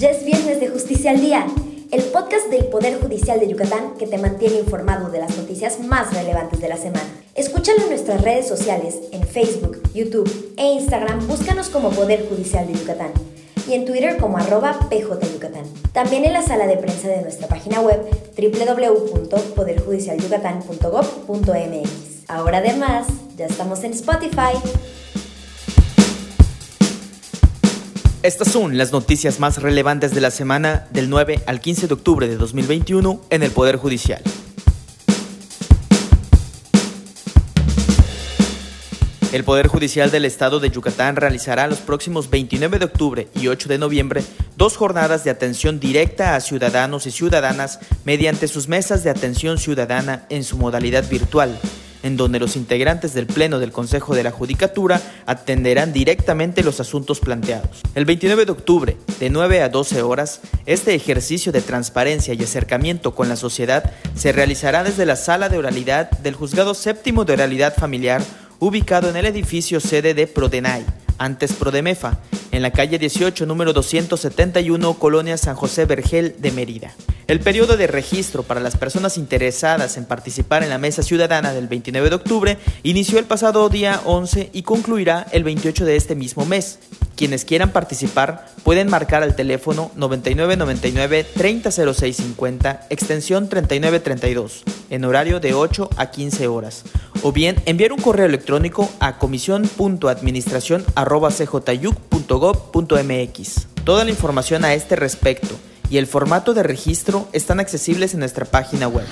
Ya es viernes de Justicia al Día, el podcast del Poder Judicial de Yucatán que te mantiene informado de las noticias más relevantes de la semana. Escúchalo en nuestras redes sociales, en Facebook, YouTube e Instagram, búscanos como Poder Judicial de Yucatán y en Twitter como arroba pjyucatán. También en la sala de prensa de nuestra página web www.poderjudicialyucatán.gov.mx. Ahora además, ya estamos en Spotify. Estas son las noticias más relevantes de la semana del 9 al 15 de octubre de 2021 en el Poder Judicial. El Poder Judicial del Estado de Yucatán realizará los próximos 29 de octubre y 8 de noviembre dos jornadas de atención directa a ciudadanos y ciudadanas mediante sus mesas de atención ciudadana en su modalidad virtual en donde los integrantes del Pleno del Consejo de la Judicatura atenderán directamente los asuntos planteados. El 29 de octubre, de 9 a 12 horas, este ejercicio de transparencia y acercamiento con la sociedad se realizará desde la sala de oralidad del Juzgado Séptimo de Oralidad Familiar, ubicado en el edificio sede de Prodenay, antes Prodemefa, en la calle 18, número 271, Colonia San José Vergel de Mérida. El periodo de registro para las personas interesadas en participar en la Mesa Ciudadana del 29 de octubre inició el pasado día 11 y concluirá el 28 de este mismo mes. Quienes quieran participar pueden marcar al teléfono 9999 300650 extensión 3932 en horario de 8 a 15 horas o bien enviar un correo electrónico a comisión.administración@cjyuc.gov.mx. Toda la información a este respecto y el formato de registro están accesibles en nuestra página web.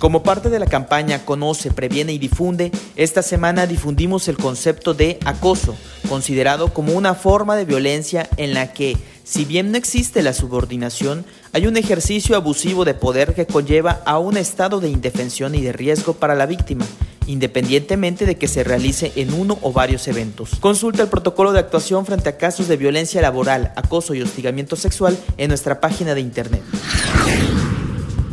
Como parte de la campaña Conoce, Previene y Difunde, esta semana difundimos el concepto de acoso, considerado como una forma de violencia en la que, si bien no existe la subordinación, hay un ejercicio abusivo de poder que conlleva a un estado de indefensión y de riesgo para la víctima, independientemente de que se realice en uno o varios eventos. Consulta el protocolo de actuación frente a casos de violencia laboral, acoso y hostigamiento sexual en nuestra página de internet.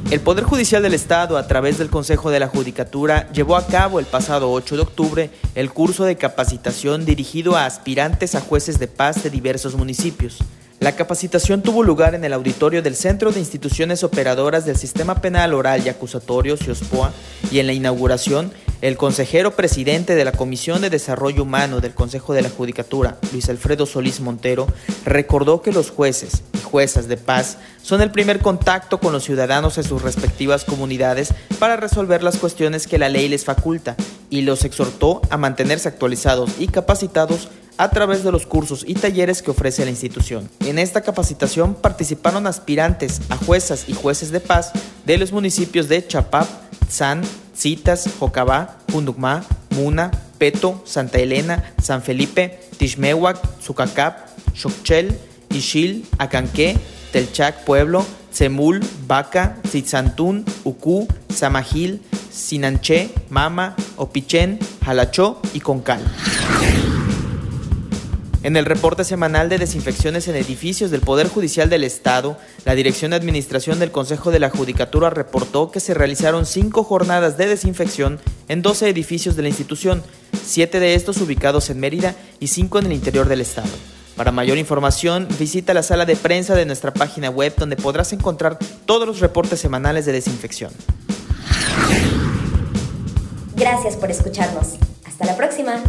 El Poder Judicial del Estado, a través del Consejo de la Judicatura, llevó a cabo el pasado 8 de octubre el curso de capacitación dirigido a aspirantes a jueces de paz de diversos municipios. La capacitación tuvo lugar en el auditorio del Centro de Instituciones Operadoras del Sistema Penal Oral y Acusatorio, CIOSPOA, y en la inauguración el consejero presidente de la Comisión de Desarrollo Humano del Consejo de la Judicatura, Luis Alfredo Solís Montero, recordó que los jueces y juezas de paz son el primer contacto con los ciudadanos en sus respectivas comunidades para resolver las cuestiones que la ley les faculta y los exhortó a mantenerse actualizados y capacitados a través de los cursos y talleres que ofrece la institución. En esta capacitación participaron aspirantes a juezas y jueces de paz de los municipios de Chapap, San, Citas, Jocabá, Punducmá, Muna, Peto, Santa Elena, San Felipe, Tishmehuac, Zucacap, Xochel, Ixil, Acanqué, Telchac Pueblo, Semul, Vaca, Zitzantún, Ucú, Samajil, Sinanché, Mama, Opichen, Jalachó y Concal. En el reporte semanal de desinfecciones en edificios del Poder Judicial del Estado, la Dirección de Administración del Consejo de la Judicatura reportó que se realizaron cinco jornadas de desinfección en 12 edificios de la institución, siete de estos ubicados en Mérida y cinco en el interior del Estado. Para mayor información, visita la sala de prensa de nuestra página web donde podrás encontrar todos los reportes semanales de desinfección. Gracias por escucharnos. Hasta la próxima.